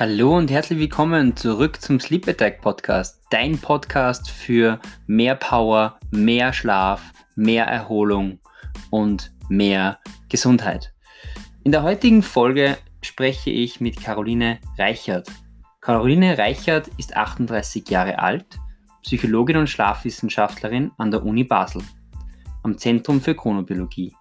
Hallo und herzlich willkommen zurück zum Sleep Attack Podcast, dein Podcast für mehr Power, mehr Schlaf, mehr Erholung und mehr Gesundheit. In der heutigen Folge spreche ich mit Caroline Reichert. Caroline Reichert ist 38 Jahre alt, Psychologin und Schlafwissenschaftlerin an der Uni Basel, am Zentrum für Chronobiologie.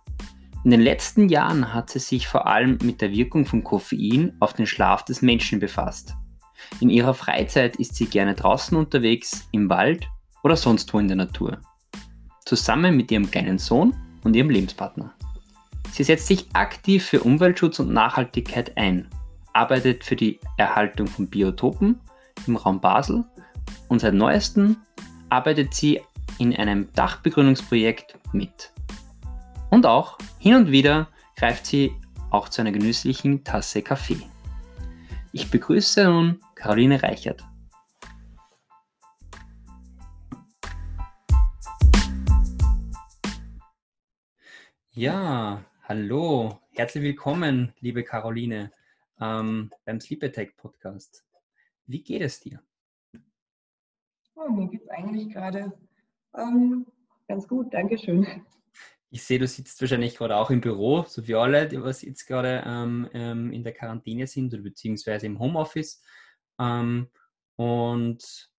In den letzten Jahren hat sie sich vor allem mit der Wirkung von Koffein auf den Schlaf des Menschen befasst. In ihrer Freizeit ist sie gerne draußen unterwegs, im Wald oder sonst wo in der Natur. Zusammen mit ihrem kleinen Sohn und ihrem Lebenspartner. Sie setzt sich aktiv für Umweltschutz und Nachhaltigkeit ein, arbeitet für die Erhaltung von Biotopen im Raum Basel und seit neuestem arbeitet sie in einem Dachbegrünungsprojekt mit. Und auch hin und wieder greift sie auch zu einer genüsslichen Tasse Kaffee. Ich begrüße nun Caroline Reichert. Ja, hallo, herzlich willkommen, liebe Caroline, ähm, beim Sleep Attack Podcast. Wie geht es dir? Oh, mir geht es eigentlich gerade ähm, ganz gut, Dankeschön. Ich sehe, du sitzt wahrscheinlich gerade auch im Büro, so wie alle, die was jetzt gerade ähm, ähm, in der Quarantäne sind oder beziehungsweise im Homeoffice. Ähm, und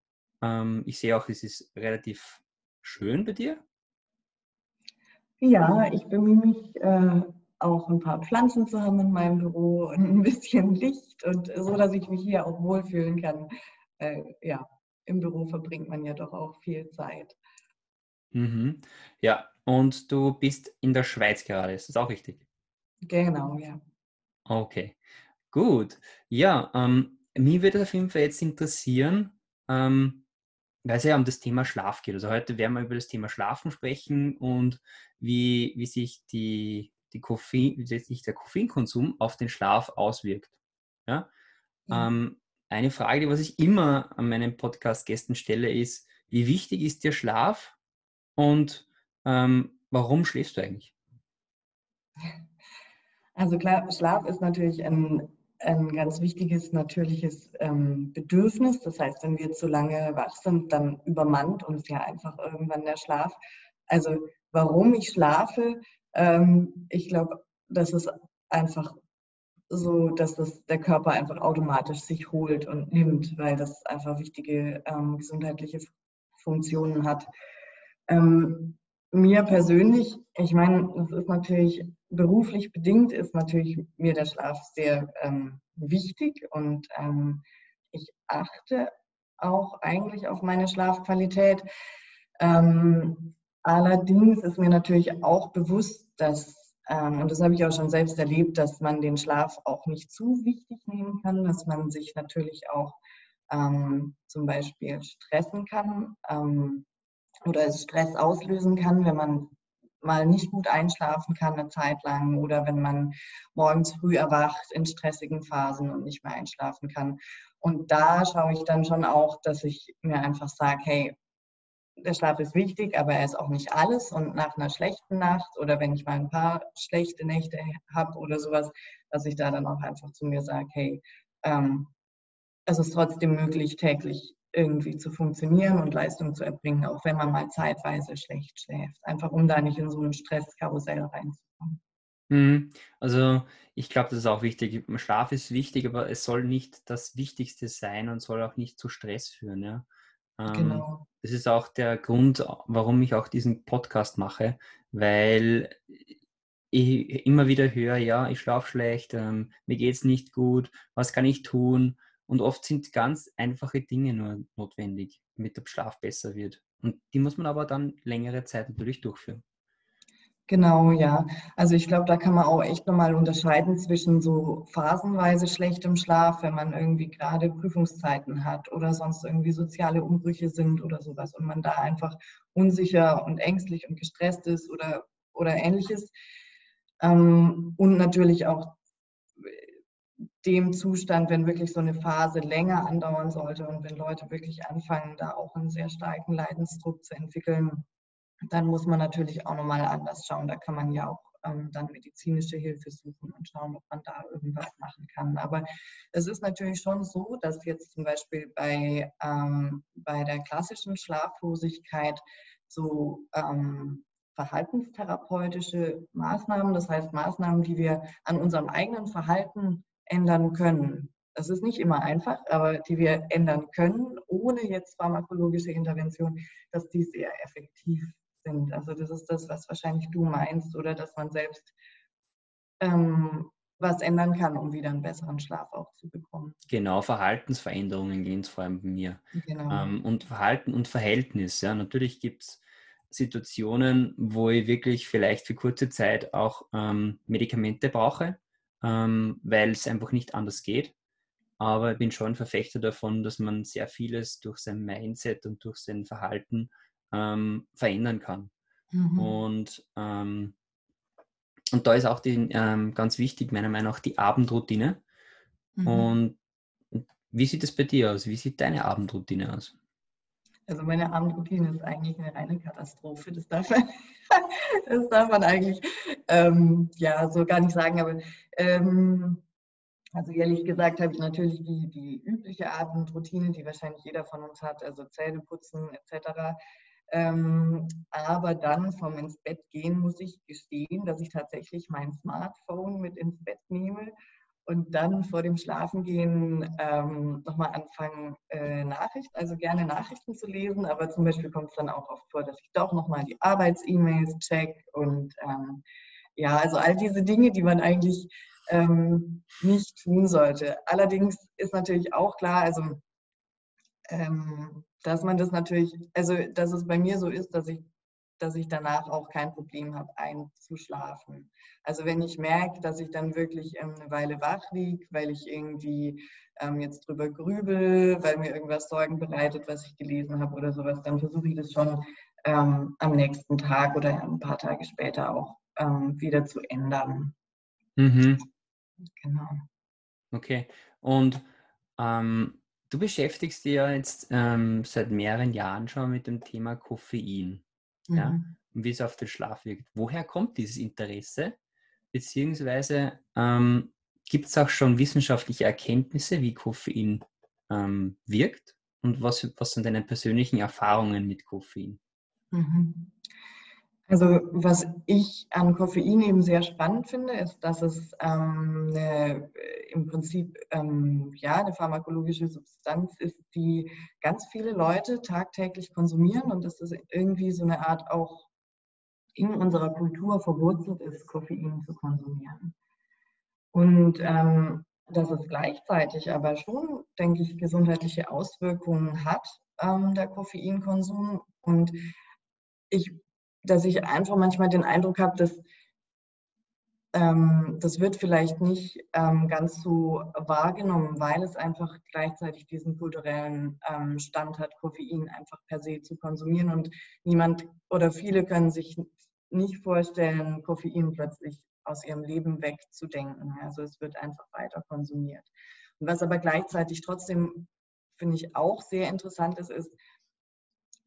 ähm, ich sehe auch, es ist relativ schön bei dir. Ja, ich bemühe mich äh, auch ein paar Pflanzen zu haben in meinem Büro und ein bisschen Licht und so, dass ich mich hier auch wohlfühlen kann. Äh, ja, im Büro verbringt man ja doch auch viel Zeit. Mhm. Ja, und du bist in der Schweiz gerade, ist das auch richtig? Genau, ja. Okay, gut. Ja, ähm, mich würde auf jeden Fall jetzt interessieren, ähm, weil es ja um das Thema Schlaf geht. Also heute werden wir über das Thema Schlafen sprechen und wie, wie sich die, die Koffein, wie sich der Koffeinkonsum auf den Schlaf auswirkt. Ja? ja. Ähm, eine Frage, die was ich immer an meinen Podcast-Gästen stelle, ist, wie wichtig ist dir Schlaf und ähm, warum schläfst du eigentlich? Also klar, Schlaf ist natürlich ein, ein ganz wichtiges natürliches ähm, Bedürfnis. Das heißt, wenn wir zu lange wach sind, dann übermannt uns ja einfach irgendwann der Schlaf. Also warum ich schlafe, ähm, ich glaube, das ist einfach so, dass das der Körper einfach automatisch sich holt und nimmt, weil das einfach wichtige ähm, gesundheitliche Funktionen hat. Ähm, mir persönlich, ich meine, das ist natürlich beruflich bedingt, ist natürlich mir der Schlaf sehr ähm, wichtig und ähm, ich achte auch eigentlich auf meine Schlafqualität. Ähm, allerdings ist mir natürlich auch bewusst, dass, ähm, und das habe ich auch schon selbst erlebt, dass man den Schlaf auch nicht zu wichtig nehmen kann, dass man sich natürlich auch ähm, zum Beispiel stressen kann ähm, oder es Stress auslösen kann, wenn man mal nicht gut einschlafen kann eine Zeit lang oder wenn man morgens früh erwacht in stressigen Phasen und nicht mehr einschlafen kann. Und da schaue ich dann schon auch, dass ich mir einfach sage, hey, der Schlaf ist wichtig, aber er ist auch nicht alles. Und nach einer schlechten Nacht oder wenn ich mal ein paar schlechte Nächte habe oder sowas, dass ich da dann auch einfach zu mir sage, hey, ähm, es ist trotzdem möglich, täglich irgendwie zu funktionieren und Leistung zu erbringen, auch wenn man mal zeitweise schlecht schläft. Einfach um da nicht in so ein Stresskarussell reinzukommen. Mhm. Also ich glaube, das ist auch wichtig. Schlaf ist wichtig, aber es soll nicht das Wichtigste sein und soll auch nicht zu Stress führen. Ja? Ähm, genau. Das ist auch der Grund, warum ich auch diesen Podcast mache, weil ich immer wieder höre, ja, ich schlafe schlecht, ähm, mir geht es nicht gut, was kann ich tun? Und oft sind ganz einfache Dinge nur notwendig, damit der Schlaf besser wird. Und die muss man aber dann längere Zeit natürlich durchführen. Genau, ja. Also ich glaube, da kann man auch echt nochmal unterscheiden zwischen so phasenweise schlechtem Schlaf, wenn man irgendwie gerade Prüfungszeiten hat oder sonst irgendwie soziale Umbrüche sind oder sowas und man da einfach unsicher und ängstlich und gestresst ist oder, oder ähnliches. Ähm, und natürlich auch dem Zustand, wenn wirklich so eine Phase länger andauern sollte und wenn Leute wirklich anfangen, da auch einen sehr starken Leidensdruck zu entwickeln, dann muss man natürlich auch nochmal anders schauen. Da kann man ja auch ähm, dann medizinische Hilfe suchen und schauen, ob man da irgendwas machen kann. Aber es ist natürlich schon so, dass jetzt zum Beispiel bei, ähm, bei der klassischen Schlaflosigkeit so ähm, verhaltenstherapeutische Maßnahmen, das heißt Maßnahmen, die wir an unserem eigenen Verhalten ändern können. Das ist nicht immer einfach, aber die wir ändern können, ohne jetzt pharmakologische Intervention, dass die sehr effektiv sind. Also das ist das, was wahrscheinlich du meinst, oder dass man selbst ähm, was ändern kann, um wieder einen besseren Schlaf auch zu bekommen. Genau, Verhaltensveränderungen gehen es vor allem bei mir. Genau. Ähm, und Verhalten und Verhältnis. Ja, natürlich gibt es Situationen, wo ich wirklich vielleicht für kurze Zeit auch ähm, Medikamente brauche, ähm, weil es einfach nicht anders geht. Aber ich bin schon Verfechter davon, dass man sehr vieles durch sein Mindset und durch sein Verhalten ähm, verändern kann. Mhm. Und, ähm, und da ist auch die, ähm, ganz wichtig, meiner Meinung nach, die Abendroutine. Mhm. Und wie sieht es bei dir aus? Wie sieht deine Abendroutine aus? Also meine Abendroutine ist eigentlich eine reine Katastrophe. Das darf man, das darf man eigentlich ähm, ja so gar nicht sagen. Aber ähm, also ehrlich gesagt habe ich natürlich die, die übliche Abendroutine, die wahrscheinlich jeder von uns hat, also Zähne putzen etc. Ähm, aber dann vom ins Bett gehen muss ich gestehen, dass ich tatsächlich mein Smartphone mit ins Bett nehme und dann vor dem Schlafengehen ähm, nochmal anfangen, äh, Nachrichten, also gerne Nachrichten zu lesen, aber zum Beispiel kommt es dann auch oft vor, dass ich doch nochmal die Arbeits-E-Mails check und ähm, ja, also all diese Dinge, die man eigentlich ähm, nicht tun sollte. Allerdings ist natürlich auch klar, also ähm, dass man das natürlich, also dass es bei mir so ist, dass ich, dass ich danach auch kein Problem habe, einzuschlafen. Also wenn ich merke, dass ich dann wirklich ähm, eine Weile wach liege, weil ich irgendwie ähm, jetzt drüber grübel, weil mir irgendwas Sorgen bereitet, was ich gelesen habe oder sowas, dann versuche ich das schon ähm, am nächsten Tag oder ein paar Tage später auch ähm, wieder zu ändern. Mhm. Genau. Okay. Und ähm, du beschäftigst dich ja jetzt ähm, seit mehreren Jahren schon mit dem Thema Koffein. Mhm. Ja? Und wie es auf den Schlaf wirkt. Woher kommt dieses Interesse? Beziehungsweise ähm, gibt es auch schon wissenschaftliche Erkenntnisse, wie Koffein ähm, wirkt? Und was, was sind deine persönlichen Erfahrungen mit Koffein? Mhm. Also was ich an Koffein eben sehr spannend finde, ist, dass es ähm, eine, äh, im Prinzip ähm, ja, eine pharmakologische Substanz ist, die ganz viele Leute tagtäglich konsumieren und dass es irgendwie so eine Art auch in unserer Kultur verwurzelt ist, Koffein zu konsumieren. Und ähm, dass es gleichzeitig aber schon, denke ich, gesundheitliche Auswirkungen hat, ähm, der Koffeinkonsum. Und ich dass ich einfach manchmal den Eindruck habe, dass ähm, das wird vielleicht nicht ähm, ganz so wahrgenommen, weil es einfach gleichzeitig diesen kulturellen ähm, Stand hat, Koffein einfach per se zu konsumieren. Und niemand oder viele können sich nicht vorstellen, Koffein plötzlich aus ihrem Leben wegzudenken. Also es wird einfach weiter konsumiert. Und was aber gleichzeitig trotzdem, finde ich, auch sehr interessant ist, ist,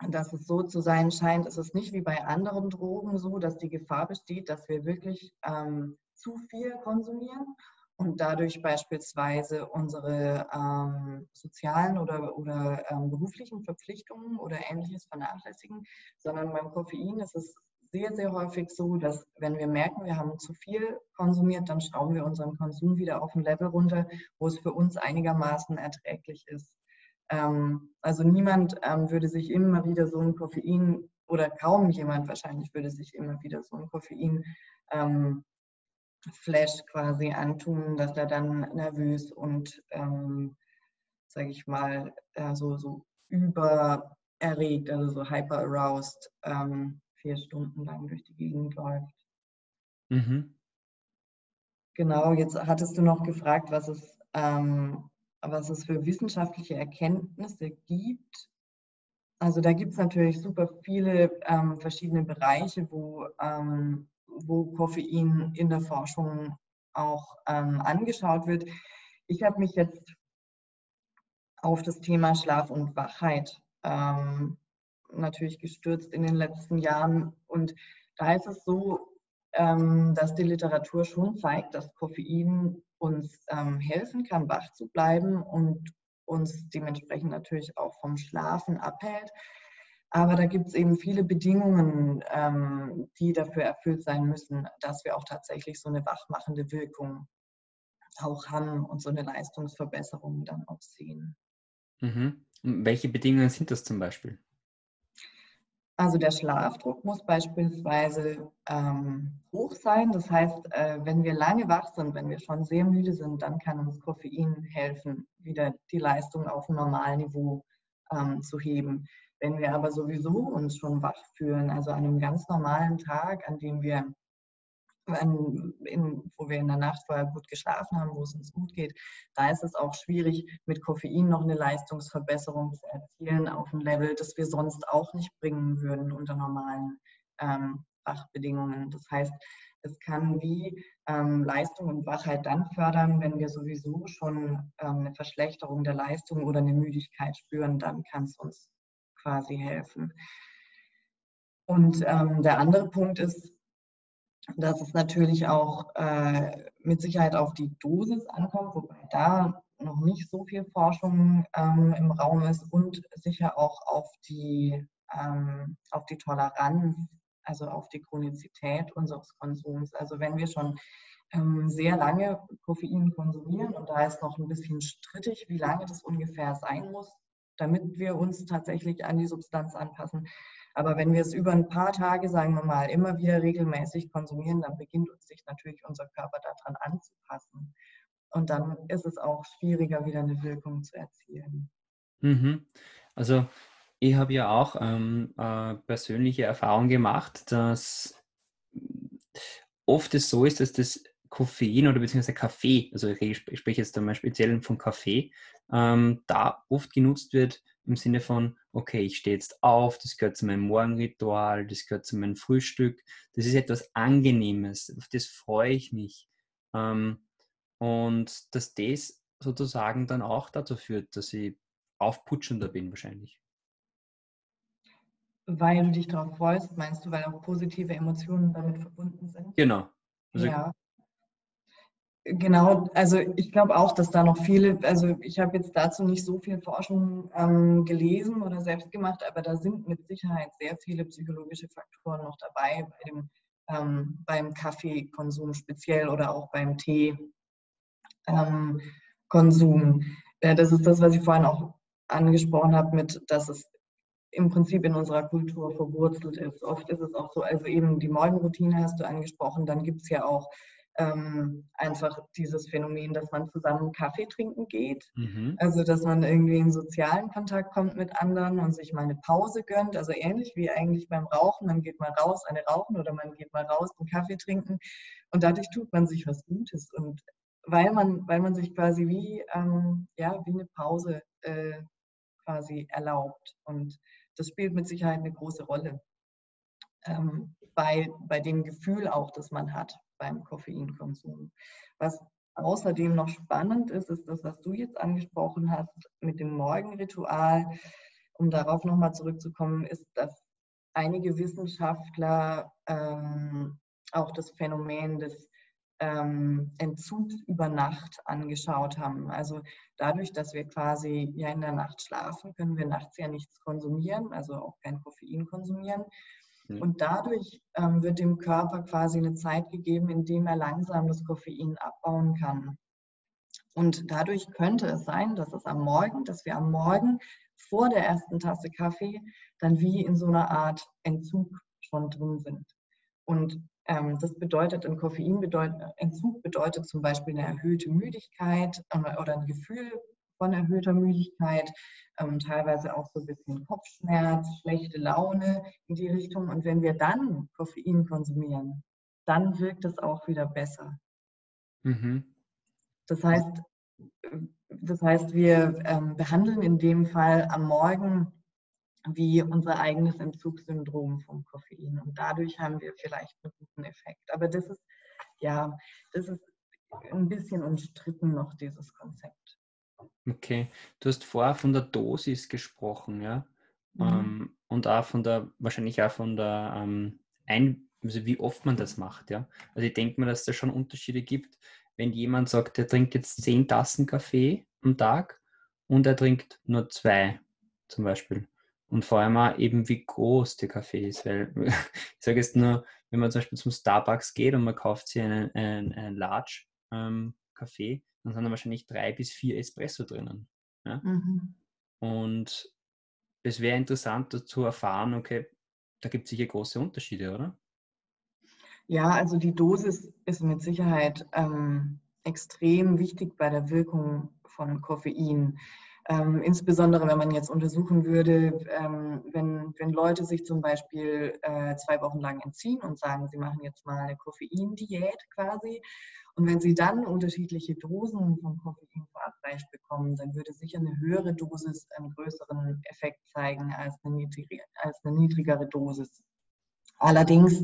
dass es so zu sein scheint, ist es nicht wie bei anderen Drogen so, dass die Gefahr besteht, dass wir wirklich ähm, zu viel konsumieren und dadurch beispielsweise unsere ähm, sozialen oder, oder ähm, beruflichen Verpflichtungen oder ähnliches vernachlässigen, sondern beim Koffein ist es sehr, sehr häufig so, dass wenn wir merken, wir haben zu viel konsumiert, dann schrauben wir unseren Konsum wieder auf ein Level runter, wo es für uns einigermaßen erträglich ist. Ähm, also niemand ähm, würde sich immer wieder so ein Koffein oder kaum jemand wahrscheinlich würde sich immer wieder so ein Koffein ähm, Flash quasi antun, dass er dann nervös und, ähm, sage ich mal, äh, so, so übererregt, also so hyper aroused, ähm, vier Stunden lang durch die Gegend läuft. Mhm. Genau, jetzt hattest du noch gefragt, was es ähm, was es für wissenschaftliche Erkenntnisse gibt. Also da gibt es natürlich super viele ähm, verschiedene Bereiche, wo, ähm, wo Koffein in der Forschung auch ähm, angeschaut wird. Ich habe mich jetzt auf das Thema Schlaf und Wachheit ähm, natürlich gestürzt in den letzten Jahren. Und da ist es so, ähm, dass die Literatur schon zeigt, dass Koffein uns ähm, helfen kann, wach zu bleiben und uns dementsprechend natürlich auch vom Schlafen abhält. Aber da gibt es eben viele Bedingungen, ähm, die dafür erfüllt sein müssen, dass wir auch tatsächlich so eine wachmachende Wirkung auch haben und so eine Leistungsverbesserung dann auch sehen. Mhm. Welche Bedingungen sind das zum Beispiel? Also der Schlafdruck muss beispielsweise ähm, hoch sein. Das heißt, äh, wenn wir lange wach sind, wenn wir schon sehr müde sind, dann kann uns Koffein helfen, wieder die Leistung auf ein Normalniveau ähm, zu heben. Wenn wir aber sowieso uns schon wach fühlen, also an einem ganz normalen Tag, an dem wir in, wo wir in der Nacht vorher gut geschlafen haben, wo es uns gut geht, da ist es auch schwierig, mit Koffein noch eine Leistungsverbesserung zu erzielen auf ein Level, das wir sonst auch nicht bringen würden unter normalen ähm, Wachbedingungen. Das heißt, es kann wie ähm, Leistung und Wachheit dann fördern, wenn wir sowieso schon ähm, eine Verschlechterung der Leistung oder eine Müdigkeit spüren, dann kann es uns quasi helfen. Und ähm, der andere Punkt ist, dass es natürlich auch äh, mit Sicherheit auf die Dosis ankommt, wobei da noch nicht so viel Forschung ähm, im Raum ist und sicher auch auf die, ähm, auf die Toleranz, also auf die Chronizität unseres Konsums. Also wenn wir schon ähm, sehr lange Koffein konsumieren und da ist noch ein bisschen strittig, wie lange das ungefähr sein muss, damit wir uns tatsächlich an die Substanz anpassen, aber wenn wir es über ein paar Tage, sagen wir mal, immer wieder regelmäßig konsumieren, dann beginnt uns sich natürlich unser Körper daran anzupassen. Und dann ist es auch schwieriger, wieder eine Wirkung zu erzielen. Mhm. Also ich habe ja auch ähm, äh, persönliche Erfahrung gemacht, dass oft es so ist, dass das Koffein oder beziehungsweise Kaffee, also ich spreche jetzt einmal speziell von Kaffee, ähm, da oft genutzt wird im Sinne von, okay, ich stehe jetzt auf, das gehört zu meinem Morgenritual, das gehört zu meinem Frühstück, das ist etwas Angenehmes, auf das freue ich mich. Ähm, und dass das sozusagen dann auch dazu führt, dass ich aufputschender bin wahrscheinlich. Weil du dich darauf freust, meinst du, weil auch positive Emotionen damit verbunden sind? Genau. Also ja. Genau, also ich glaube auch, dass da noch viele, also ich habe jetzt dazu nicht so viel Forschung ähm, gelesen oder selbst gemacht, aber da sind mit Sicherheit sehr viele psychologische Faktoren noch dabei bei dem, ähm, beim Kaffeekonsum speziell oder auch beim Teekonsum. Ähm, äh, das ist das, was ich vorhin auch angesprochen habe, mit, dass es im Prinzip in unserer Kultur verwurzelt ist. Oft ist es auch so, also eben die Morgenroutine hast du angesprochen, dann gibt es ja auch ähm, einfach dieses Phänomen, dass man zusammen Kaffee trinken geht. Mhm. Also, dass man irgendwie in sozialen Kontakt kommt mit anderen und sich mal eine Pause gönnt. Also ähnlich wie eigentlich beim Rauchen. Man geht mal raus, eine rauchen oder man geht mal raus, einen Kaffee trinken. Und dadurch tut man sich was Gutes. Und weil man, weil man sich quasi wie, ähm, ja, wie eine Pause äh, quasi erlaubt. Und das spielt mit Sicherheit eine große Rolle. Ähm, bei, bei dem Gefühl auch, das man hat beim Koffeinkonsum. Was außerdem noch spannend ist, ist das, was du jetzt angesprochen hast mit dem Morgenritual. Um darauf nochmal zurückzukommen, ist, dass einige Wissenschaftler ähm, auch das Phänomen des ähm, Entzugs über Nacht angeschaut haben. Also dadurch, dass wir quasi ja in der Nacht schlafen, können wir nachts ja nichts konsumieren, also auch kein Koffein konsumieren. Und dadurch ähm, wird dem Körper quasi eine Zeit gegeben, in dem er langsam das Koffein abbauen kann. Und dadurch könnte es sein, dass es am Morgen, dass wir am Morgen vor der ersten Tasse Kaffee dann wie in so einer Art Entzug schon drin sind. Und ähm, das bedeutet, ein Koffeinentzug bedeutet zum Beispiel eine erhöhte Müdigkeit äh, oder ein Gefühl von erhöhter Müdigkeit, ähm, teilweise auch so ein bisschen Kopfschmerz, schlechte Laune in die Richtung. Und wenn wir dann Koffein konsumieren, dann wirkt es auch wieder besser. Mhm. Das heißt, das heißt, wir ähm, behandeln in dem Fall am Morgen wie unser eigenes Entzugssyndrom vom Koffein. Und dadurch haben wir vielleicht einen guten Effekt. Aber das ist, ja, das ist ein bisschen umstritten noch, dieses Konzept. Okay, du hast vorher von der Dosis gesprochen, ja? Mhm. Ähm, und auch von der, wahrscheinlich auch von der ähm, Ein also wie oft man das macht, ja. Also ich denke mir, dass es da schon Unterschiede gibt, wenn jemand sagt, er trinkt jetzt zehn Tassen Kaffee am Tag und er trinkt nur zwei zum Beispiel. Und vor allem auch eben, wie groß der Kaffee ist. Weil ich sage jetzt nur, wenn man zum Beispiel zum Starbucks geht und man kauft sich einen, einen, einen Large ähm, Kaffee, dann sind da wahrscheinlich drei bis vier Espresso drinnen. Ja? Mhm. Und es wäre interessant zu erfahren, okay, da gibt es sicher große Unterschiede, oder? Ja, also die Dosis ist mit Sicherheit ähm, extrem wichtig bei der Wirkung von Koffein. Ähm, insbesondere wenn man jetzt untersuchen würde, ähm, wenn, wenn Leute sich zum Beispiel äh, zwei Wochen lang entziehen und sagen, sie machen jetzt mal eine Koffeindiät quasi. Und wenn sie dann unterschiedliche Dosen von Koffein verabreicht bekommen, dann würde sicher eine höhere Dosis einen größeren Effekt zeigen als eine, niedrig, als eine niedrigere Dosis. Allerdings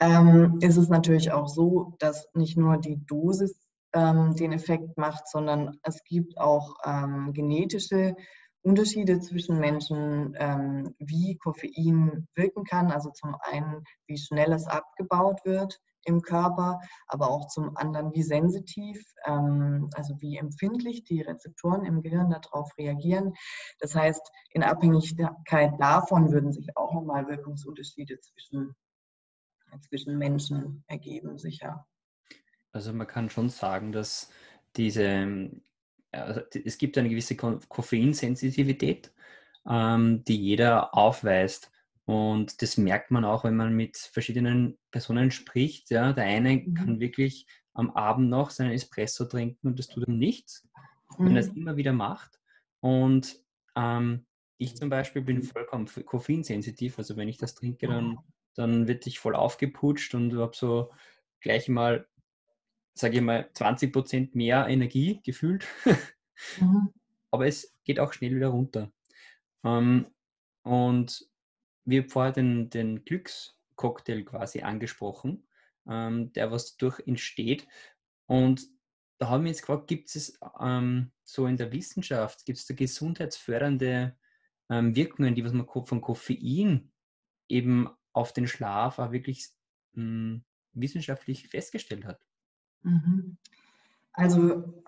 ähm, ist es natürlich auch so, dass nicht nur die Dosis ähm, den Effekt macht, sondern es gibt auch ähm, genetische Unterschiede zwischen Menschen, ähm, wie Koffein wirken kann. Also zum einen, wie schnell es abgebaut wird im Körper, aber auch zum anderen, wie sensitiv, ähm, also wie empfindlich die Rezeptoren im Gehirn darauf reagieren. Das heißt, in Abhängigkeit davon würden sich auch nochmal Wirkungsunterschiede zwischen, zwischen Menschen ergeben, sicher. Also man kann schon sagen, dass diese, also es gibt eine gewisse Koffeinsensitivität, ähm, die jeder aufweist. Und das merkt man auch, wenn man mit verschiedenen Personen spricht. Ja, der eine mhm. kann wirklich am Abend noch seinen Espresso trinken und das tut ihm nichts, mhm. wenn er es immer wieder macht. Und ähm, ich zum Beispiel bin vollkommen koffeinsensitiv. Also wenn ich das trinke, dann, dann wird ich voll aufgeputscht und habe so gleich mal sage ich mal, 20 Prozent mehr Energie gefühlt. Mhm. Aber es geht auch schnell wieder runter. Ähm, und wir haben vorher den, den Glückscocktail quasi angesprochen, ähm, der was durch entsteht. Und da haben wir jetzt gefragt, gibt es ähm, so in der Wissenschaft, gibt es da gesundheitsfördernde ähm, Wirkungen, die was man von Koffein eben auf den Schlaf auch wirklich mh, hm, wissenschaftlich festgestellt hat? Mhm. Also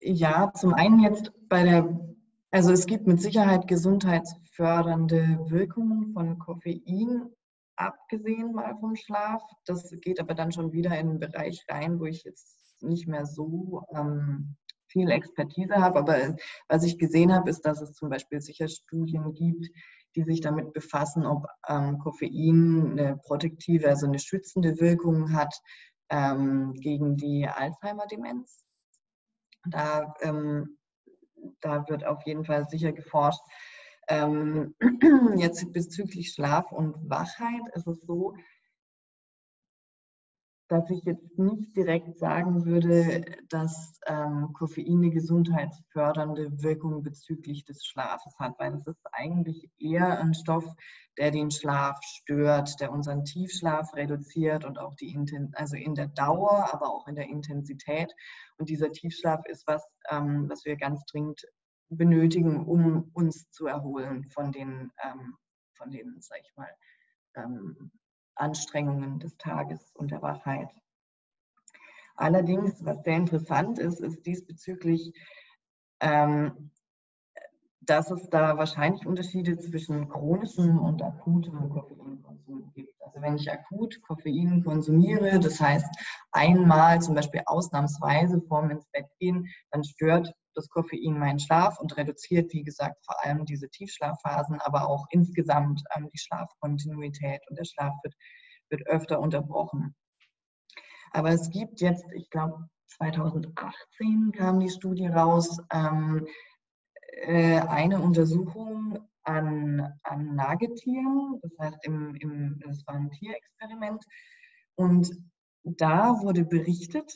ja, zum einen jetzt bei der, also es gibt mit Sicherheit gesundheitsfördernde Wirkungen von Koffein, abgesehen mal vom Schlaf. Das geht aber dann schon wieder in einen Bereich rein, wo ich jetzt nicht mehr so ähm, viel Expertise habe. Aber was ich gesehen habe, ist, dass es zum Beispiel sicher Studien gibt, die sich damit befassen, ob ähm, Koffein eine protektive, also eine schützende Wirkung hat ähm, gegen die Alzheimer-Demenz. Da, ähm, da wird auf jeden Fall sicher geforscht. Ähm, jetzt bezüglich Schlaf und Wachheit ist es so, dass ich jetzt nicht direkt sagen würde, dass ähm, Koffein eine gesundheitsfördernde Wirkung bezüglich des Schlafes hat, weil es ist eigentlich eher ein Stoff, der den Schlaf stört, der unseren Tiefschlaf reduziert und auch die Inten also in der Dauer, aber auch in der Intensität. Und dieser Tiefschlaf ist was, ähm, was wir ganz dringend benötigen, um uns zu erholen von den, ähm, von den, sag ich mal, ähm, Anstrengungen des Tages und der Wachheit. Allerdings, was sehr interessant ist, ist diesbezüglich, ähm, dass es da wahrscheinlich Unterschiede zwischen chronischem und akutem Koffeinkonsum gibt. Also wenn ich akut Koffein konsumiere, das heißt einmal zum Beispiel ausnahmsweise vorm ins Bett gehen, dann stört das Koffein meinen Schlaf und reduziert, wie gesagt, vor allem diese Tiefschlafphasen, aber auch insgesamt ähm, die Schlafkontinuität und der Schlaf wird, wird öfter unterbrochen. Aber es gibt jetzt, ich glaube, 2018 kam die Studie raus, ähm, äh, eine Untersuchung an, an Nagetieren, das heißt, im, im, das war ein Tierexperiment. Und da wurde berichtet,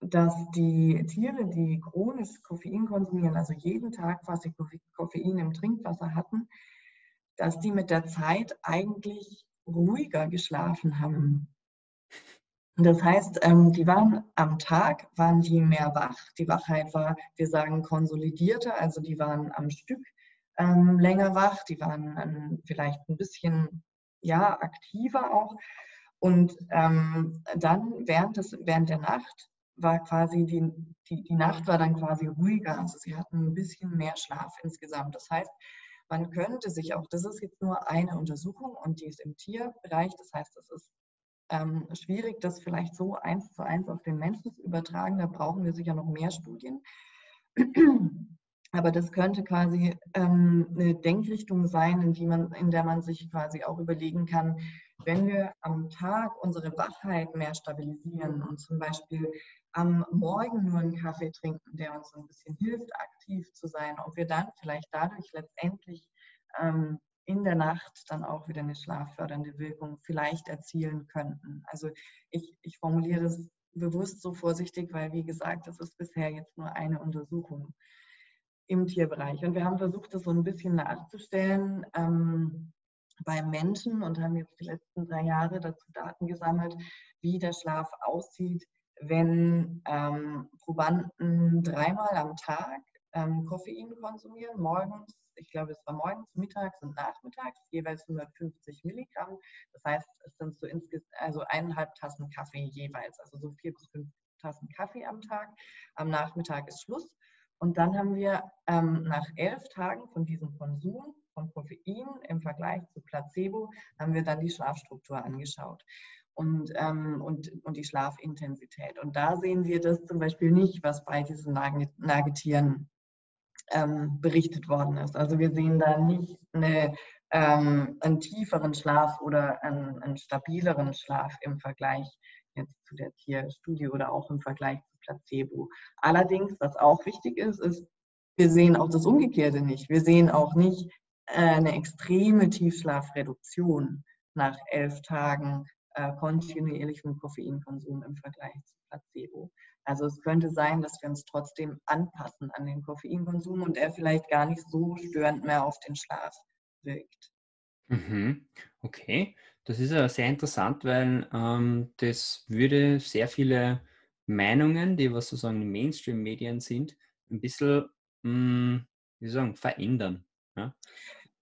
dass die Tiere, die chronisch Koffein konsumieren, also jeden Tag quasi Koffein im Trinkwasser hatten, dass die mit der Zeit eigentlich ruhiger geschlafen haben. Das heißt, ähm, die waren am Tag, waren die mehr wach. Die Wachheit war, wir sagen, konsolidierter, also die waren am Stück ähm, länger wach, die waren vielleicht ein bisschen ja, aktiver auch. Und ähm, dann während, des, während der Nacht war quasi die, die, die Nacht war dann quasi ruhiger. Also sie hatten ein bisschen mehr Schlaf insgesamt. Das heißt, man könnte sich auch, das ist jetzt nur eine Untersuchung und die ist im Tierbereich. Das heißt, es ist ähm, schwierig, das vielleicht so eins zu eins auf den Menschen zu übertragen. Da brauchen wir sicher noch mehr Studien. Aber das könnte quasi ähm, eine Denkrichtung sein, in, die man, in der man sich quasi auch überlegen kann, wenn wir am Tag unsere Wachheit mehr stabilisieren und zum Beispiel am Morgen nur einen Kaffee trinken, der uns ein bisschen hilft, aktiv zu sein, ob wir dann vielleicht dadurch letztendlich ähm, in der Nacht dann auch wieder eine schlaffördernde Wirkung vielleicht erzielen könnten. Also ich, ich formuliere es bewusst so vorsichtig, weil wie gesagt, das ist bisher jetzt nur eine Untersuchung im Tierbereich. Und wir haben versucht, das so ein bisschen nachzustellen ähm, beim Menschen und haben jetzt die letzten drei Jahre dazu Daten gesammelt, wie der Schlaf aussieht, wenn ähm, Probanden dreimal am Tag ähm, Koffein konsumieren, morgens, ich glaube, es war morgens, mittags und nachmittags, jeweils 150 Milligramm. Das heißt, es sind so insgesamt, also eineinhalb Tassen Kaffee jeweils, also so vier bis fünf Tassen Kaffee am Tag. Am Nachmittag ist Schluss. Und dann haben wir ähm, nach elf Tagen von diesem Konsum von Koffein im Vergleich zu Placebo, haben wir dann die Schlafstruktur angeschaut und, ähm, und, und die Schlafintensität. Und da sehen wir das zum Beispiel nicht, was bei diesen Nagetieren ähm, berichtet worden ist. Also wir sehen da nicht eine, ähm, einen tieferen Schlaf oder einen, einen stabileren Schlaf im Vergleich jetzt zu der Tierstudie oder auch im Vergleich zu Placebo. Allerdings, was auch wichtig ist, ist, wir sehen auch das Umgekehrte nicht. Wir sehen auch nicht äh, eine extreme Tiefschlafreduktion nach elf Tagen äh, kontinuierlichem Koffeinkonsum im Vergleich zu Placebo. Also es könnte sein, dass wir uns trotzdem anpassen an den Koffeinkonsum und er vielleicht gar nicht so störend mehr auf den Schlaf wirkt. Mhm. Okay, das ist ja sehr interessant, weil ähm, das würde sehr viele Meinungen, die was sozusagen Mainstream-Medien sind, ein bisschen, mh, hm, wie sagen, verändern. Ja?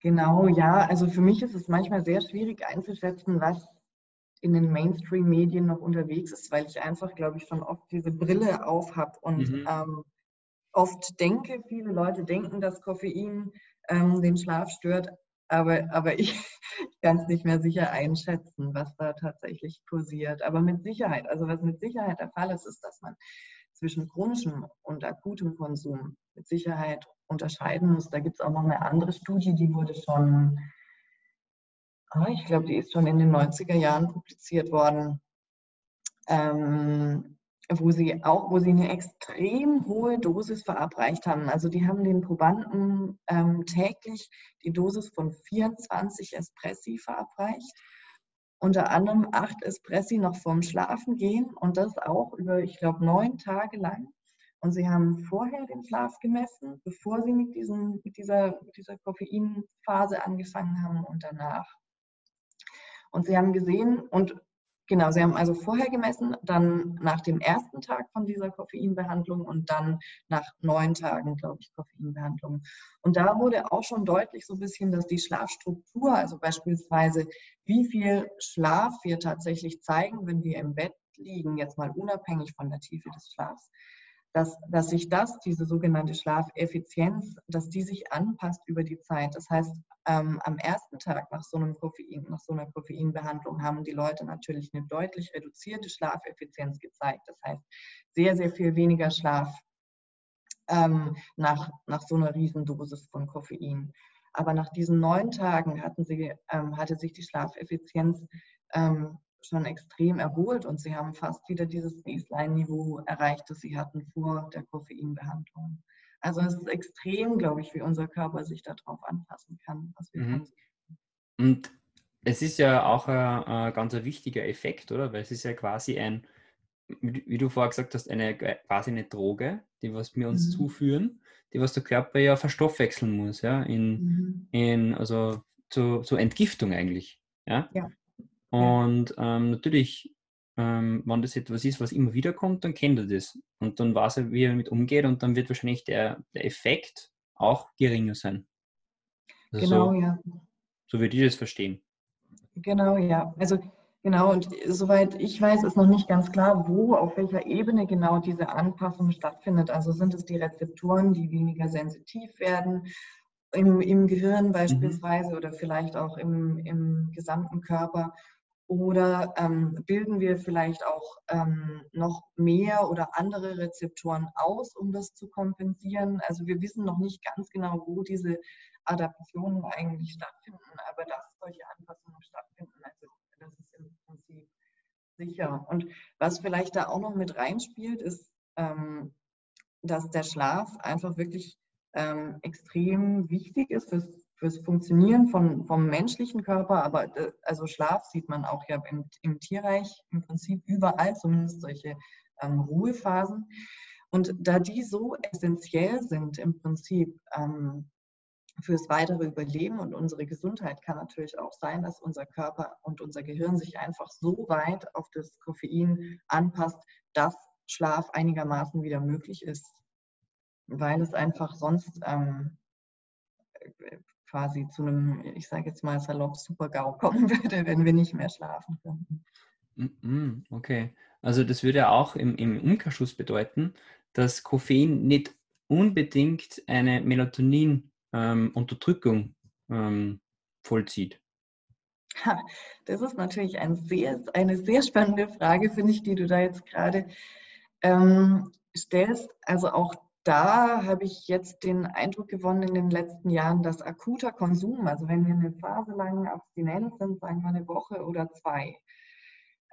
Genau, ja. Also für mich ist es manchmal sehr schwierig einzuschätzen, was in den Mainstream-Medien noch unterwegs ist, weil ich einfach, glaube ich, schon oft diese Brille auf habe und mhm. ähm, oft denke, viele Leute denken, dass Koffein ähm, den Schlaf stört, aber, aber ich kann es nicht mehr sicher einschätzen, was da tatsächlich kursiert. Aber mit Sicherheit, also was mit Sicherheit der Fall ist, ist, dass man zwischen chronischem und akutem Konsum mit Sicherheit unterscheiden muss. Da gibt es auch noch eine andere Studie, die wurde schon Ah, ich glaube, die ist schon in den 90er Jahren publiziert worden, ähm, wo sie auch, wo sie eine extrem hohe Dosis verabreicht haben. Also die haben den Probanden ähm, täglich die Dosis von 24 Espressi verabreicht. Unter anderem acht Espressi noch vorm Schlafen gehen und das auch über, ich glaube, neun Tage lang. Und sie haben vorher den Schlaf gemessen, bevor sie mit, diesem, mit, dieser, mit dieser Koffeinphase angefangen haben und danach. Und sie haben gesehen, und genau, sie haben also vorher gemessen, dann nach dem ersten Tag von dieser Koffeinbehandlung und dann nach neun Tagen, glaube ich, Koffeinbehandlung. Und da wurde auch schon deutlich so ein bisschen, dass die Schlafstruktur, also beispielsweise wie viel Schlaf wir tatsächlich zeigen, wenn wir im Bett liegen, jetzt mal unabhängig von der Tiefe des Schlafs, dass, dass sich das, diese sogenannte Schlafeffizienz, dass die sich anpasst über die Zeit. Das heißt, ähm, am ersten Tag nach so, einem Koffein, nach so einer Koffeinbehandlung haben die Leute natürlich eine deutlich reduzierte Schlafeffizienz gezeigt. Das heißt, sehr, sehr viel weniger Schlaf ähm, nach, nach so einer Riesendosis von Koffein. Aber nach diesen neun Tagen hatten sie, ähm, hatte sich die Schlafeffizienz ähm, schon extrem erholt und sie haben fast wieder dieses Baseline-Niveau erreicht, das sie hatten vor der Koffeinbehandlung. Also es ist extrem, glaube ich, wie unser Körper sich darauf anpassen kann, was wir mhm. Und es ist ja auch ein, ein ganz ein wichtiger Effekt, oder? Weil es ist ja quasi ein, wie du vorher gesagt hast, eine quasi eine Droge, die was wir uns mhm. zuführen, die was der Körper ja verstoffwechseln muss, ja, in, mhm. in also zur, zur Entgiftung eigentlich. Ja. ja. Und ähm, natürlich, ähm, wenn das etwas ist, was immer wieder kommt, dann kennt er das. Und dann weiß er, wie er damit umgeht und dann wird wahrscheinlich der, der Effekt auch geringer sein. Also genau, so, ja. So würde ich das verstehen. Genau, ja. Also genau, und soweit ich weiß, ist noch nicht ganz klar, wo, auf welcher Ebene genau diese Anpassung stattfindet. Also sind es die Rezeptoren, die weniger sensitiv werden, im, im Gehirn mhm. beispielsweise mhm. oder vielleicht auch im, im gesamten Körper oder ähm, bilden wir vielleicht auch ähm, noch mehr oder andere Rezeptoren aus, um das zu kompensieren? Also wir wissen noch nicht ganz genau, wo diese Adaptionen eigentlich stattfinden, aber dass solche Anpassungen stattfinden, also das ist im Prinzip sicher. Und was vielleicht da auch noch mit reinspielt, ist, ähm, dass der Schlaf einfach wirklich ähm, extrem wichtig ist fürs fürs Funktionieren von, vom menschlichen Körper, aber äh, also Schlaf sieht man auch ja im, im Tierreich im Prinzip überall, zumindest solche ähm, Ruhephasen. Und da die so essentiell sind im Prinzip ähm, fürs weitere Überleben und unsere Gesundheit, kann natürlich auch sein, dass unser Körper und unser Gehirn sich einfach so weit auf das Koffein anpasst, dass Schlaf einigermaßen wieder möglich ist, weil es einfach sonst ähm, quasi zu einem, ich sage jetzt mal salopp, Super-GAU kommen würde, wenn wir nicht mehr schlafen könnten. Mhm, okay, also das würde ja auch im, im Umkehrschluss bedeuten, dass Koffein nicht unbedingt eine Melatonin-Unterdrückung ähm, ähm, vollzieht. Ha, das ist natürlich ein sehr, eine sehr spannende Frage, finde ich, die du da jetzt gerade ähm, stellst. Also auch da habe ich jetzt den Eindruck gewonnen in den letzten Jahren, dass akuter Konsum, also wenn wir eine Phase lang abstinent sind, sagen wir eine Woche oder zwei,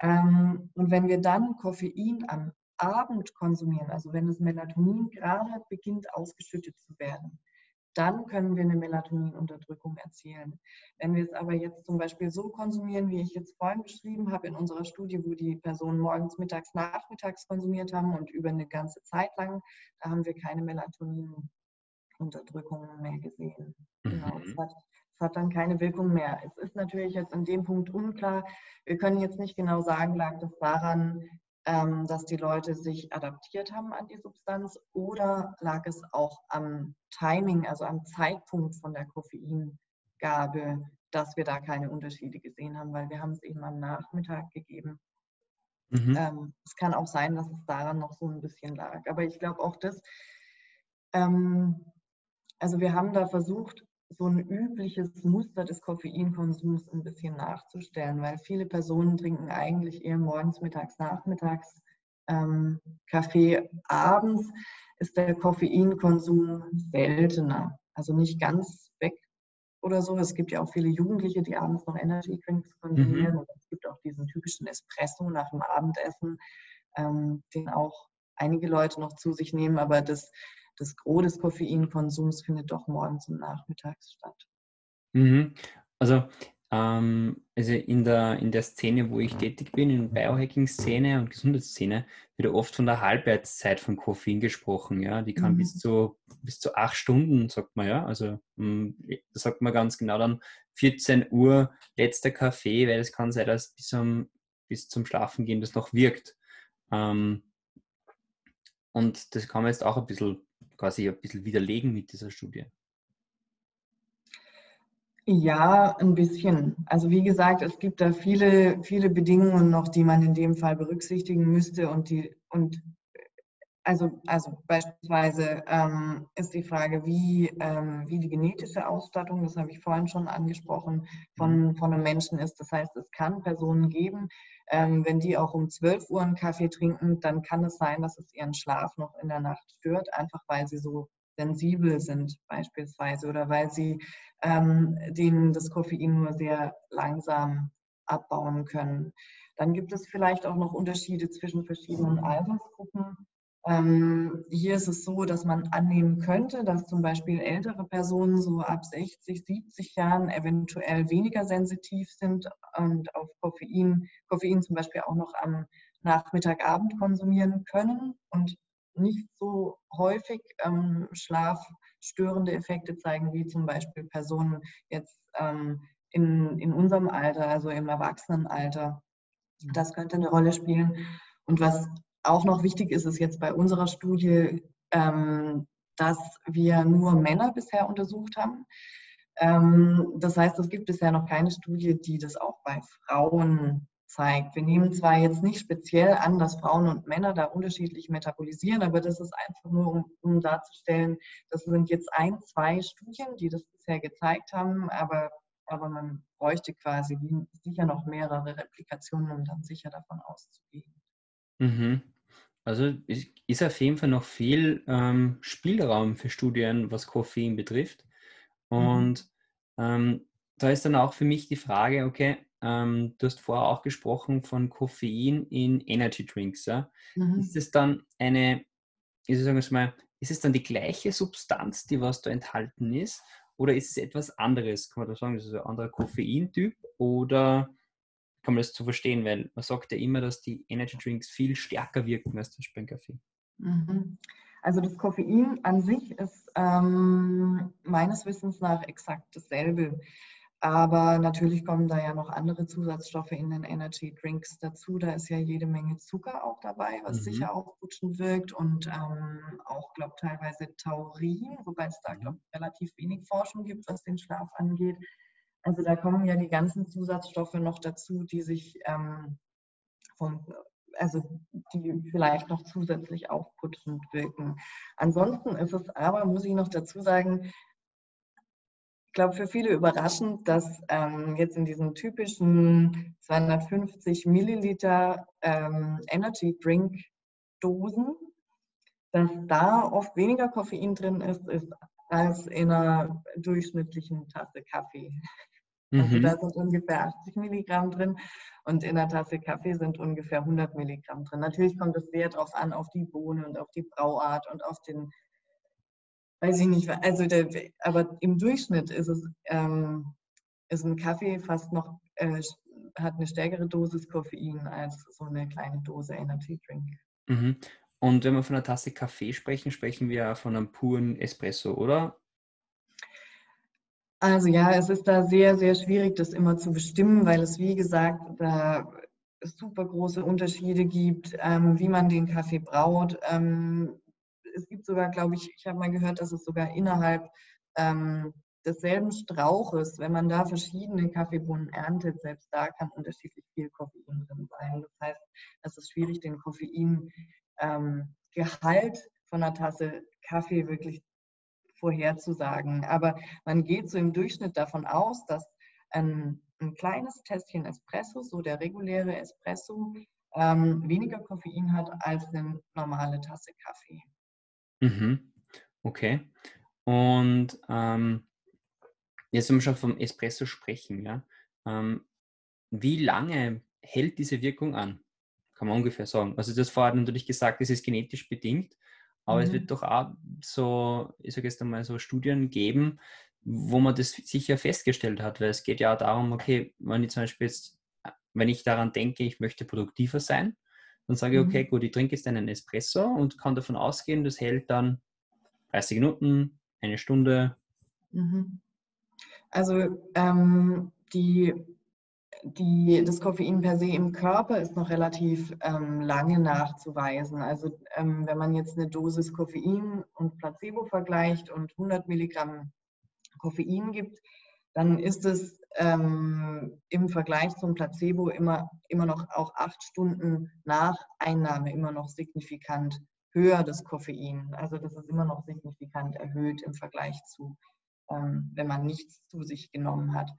ähm, und wenn wir dann Koffein am Abend konsumieren, also wenn das Melatonin gerade beginnt ausgeschüttet zu werden, dann können wir eine Melatoninunterdrückung erzielen. Wenn wir es aber jetzt zum Beispiel so konsumieren, wie ich jetzt vorhin beschrieben habe in unserer Studie, wo die Personen morgens, mittags, nachmittags konsumiert haben und über eine ganze Zeit lang, da haben wir keine Melatoninunterdrückung mehr gesehen. Genau, es hat, hat dann keine Wirkung mehr. Es ist natürlich jetzt in dem Punkt unklar. Wir können jetzt nicht genau sagen, lag das daran, dass die Leute sich adaptiert haben an die Substanz oder lag es auch am Timing, also am Zeitpunkt von der Koffeingabe, dass wir da keine Unterschiede gesehen haben, weil wir haben es eben am Nachmittag gegeben. Mhm. Ähm, es kann auch sein, dass es daran noch so ein bisschen lag. Aber ich glaube auch das, ähm, also wir haben da versucht, so ein übliches Muster des Koffeinkonsums ein bisschen nachzustellen, weil viele Personen trinken eigentlich eher morgens, mittags, nachmittags ähm, Kaffee. Abends ist der Koffeinkonsum seltener, also nicht ganz weg oder so. Es gibt ja auch viele Jugendliche, die abends noch Energy Drinks konsumieren. Mhm. Und es gibt auch diesen typischen Espresso nach dem Abendessen, ähm, den auch einige Leute noch zu sich nehmen, aber das das Gros des Koffeinkonsums findet doch morgens und nachmittags statt. Mhm. Also, ähm, also in der, in der Szene, wo ich tätig bin, in Biohacking-Szene und Gesundheitsszene, wird oft von der Halbwertszeit von Koffein gesprochen. Ja? Die kann mhm. bis, zu, bis zu acht Stunden, sagt man ja. Also hm, da sagt man ganz genau dann 14 Uhr letzter Kaffee, weil es kann sein, dass bis, um, bis zum Schlafen gehen das noch wirkt. Ähm, und das kann man jetzt auch ein bisschen quasi ein bisschen widerlegen mit dieser Studie? Ja, ein bisschen. Also wie gesagt, es gibt da viele, viele Bedingungen noch, die man in dem Fall berücksichtigen müsste und die und also, also beispielsweise ähm, ist die Frage, wie, ähm, wie die genetische Ausstattung, das habe ich vorhin schon angesprochen, von, mhm. von einem Menschen ist. Das heißt, es kann Personen geben, ähm, wenn die auch um 12 Uhr einen Kaffee trinken, dann kann es sein, dass es ihren Schlaf noch in der Nacht stört, einfach weil sie so sensibel sind beispielsweise oder weil sie ähm, denen das Koffein nur sehr langsam abbauen können. Dann gibt es vielleicht auch noch Unterschiede zwischen verschiedenen Altersgruppen. Ähm, hier ist es so, dass man annehmen könnte, dass zum Beispiel ältere Personen so ab 60, 70 Jahren eventuell weniger sensitiv sind und auf Koffein, Koffein zum Beispiel auch noch am Nachmittagabend konsumieren können und nicht so häufig ähm, schlafstörende Effekte zeigen, wie zum Beispiel Personen jetzt ähm, in, in unserem Alter, also im Erwachsenenalter. Das könnte eine Rolle spielen. Und was auch noch wichtig ist es jetzt bei unserer Studie, ähm, dass wir nur Männer bisher untersucht haben. Ähm, das heißt, es gibt bisher noch keine Studie, die das auch bei Frauen zeigt. Wir nehmen zwar jetzt nicht speziell an, dass Frauen und Männer da unterschiedlich metabolisieren, aber das ist einfach nur, um, um darzustellen, das sind jetzt ein, zwei Studien, die das bisher gezeigt haben, aber, aber man bräuchte quasi sicher noch mehrere Replikationen, um dann sicher davon auszugehen. Mhm. Also ist auf jeden Fall noch viel ähm, Spielraum für Studien, was Koffein betrifft. Mhm. Und mhm. ähm, da ist dann auch für mich die Frage, okay, ähm, du hast vorher auch gesprochen von Koffein in Energy Drinks. Ja? Mhm. Ist es dann eine, ich sage mal, ist es dann die gleiche Substanz, die was da enthalten ist? Oder ist es etwas anderes? Kann man da sagen, ist es ein anderer Koffeintyp? Oder kann man das zu verstehen? Weil man sagt ja immer, dass die Energy Drinks viel stärker wirken als der Springkaffee. Mhm. Also das Koffein an sich ist ähm, meines Wissens nach exakt dasselbe. Aber natürlich kommen da ja noch andere Zusatzstoffe in den Energy Drinks dazu. Da ist ja jede Menge Zucker auch dabei, was mhm. sicher aufputschend wirkt und ähm, auch, glaube ich, teilweise Taurin, wobei es da, glaube ich, relativ wenig Forschung gibt, was den Schlaf angeht. Also da kommen ja die ganzen Zusatzstoffe noch dazu, die sich ähm, vom, also die vielleicht noch zusätzlich aufputschend wirken. Ansonsten ist es aber, muss ich noch dazu sagen, glaube, für viele überraschend, dass ähm, jetzt in diesen typischen 250 Milliliter ähm, Energy Drink Dosen, dass da oft weniger Koffein drin ist, ist als in einer durchschnittlichen Tasse Kaffee. Also mhm. da sind ungefähr 80 Milligramm drin und in einer Tasse Kaffee sind ungefähr 100 Milligramm drin. Natürlich kommt es sehr darauf an, auf die Bohne und auf die Brauart und auf den weiß ich nicht, also der, aber im Durchschnitt ist es, ähm, ist ein Kaffee fast noch, äh, hat eine stärkere Dosis Koffein als so eine kleine Dose Energy Drink. Mhm. Und wenn wir von einer Tasse Kaffee sprechen, sprechen wir von einem puren Espresso, oder? Also ja, es ist da sehr, sehr schwierig, das immer zu bestimmen, weil es, wie gesagt, da super große Unterschiede gibt, ähm, wie man den Kaffee braut. Ähm, es gibt sogar, glaube ich, ich habe mal gehört, dass es sogar innerhalb ähm, desselben Strauches, wenn man da verschiedene Kaffeebohnen erntet, selbst da kann unterschiedlich viel Koffein drin sein. Das heißt, es ist schwierig, den Koffeingehalt ähm, von einer Tasse Kaffee wirklich vorherzusagen. Aber man geht so im Durchschnitt davon aus, dass ein, ein kleines Tässchen Espresso, so der reguläre Espresso, ähm, weniger Koffein hat als eine normale Tasse Kaffee. Mhm. Okay. Und ähm, jetzt, wenn wir schon vom Espresso sprechen, ja, ähm, wie lange hält diese Wirkung an? Kann man ungefähr sagen. Also, das vorher natürlich gesagt, es ist genetisch bedingt, aber mhm. es wird doch auch so, ich sage jetzt einmal so Studien geben, wo man das sicher festgestellt hat, weil es geht ja auch darum, okay, wenn ich zum Beispiel jetzt, wenn ich daran denke, ich möchte produktiver sein, dann sage ich, okay, mhm. gut, ich trinke jetzt einen Espresso und kann davon ausgehen, das hält dann 30 Minuten, eine Stunde. Mhm. Also ähm, die, die, das Koffein per se im Körper ist noch relativ ähm, lange nachzuweisen. Also ähm, wenn man jetzt eine Dosis Koffein und Placebo vergleicht und 100 Milligramm Koffein gibt, dann ist es ähm, im Vergleich zum Placebo immer, immer noch auch acht Stunden nach Einnahme immer noch signifikant höher das Koffein. Also das ist immer noch signifikant erhöht im Vergleich zu, ähm, wenn man nichts zu sich genommen hat.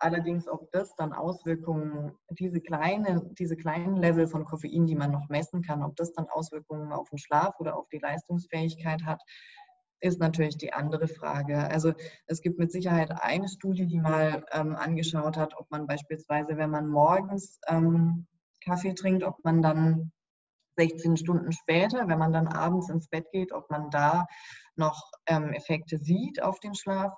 Allerdings, ob das dann Auswirkungen, diese, kleine, diese kleinen Level von Koffein, die man noch messen kann, ob das dann Auswirkungen auf den Schlaf oder auf die Leistungsfähigkeit hat, ist natürlich die andere Frage. Also es gibt mit Sicherheit eine Studie, die mal ähm, angeschaut hat, ob man beispielsweise, wenn man morgens ähm, Kaffee trinkt, ob man dann 16 Stunden später, wenn man dann abends ins Bett geht, ob man da noch ähm, Effekte sieht auf den Schlaf.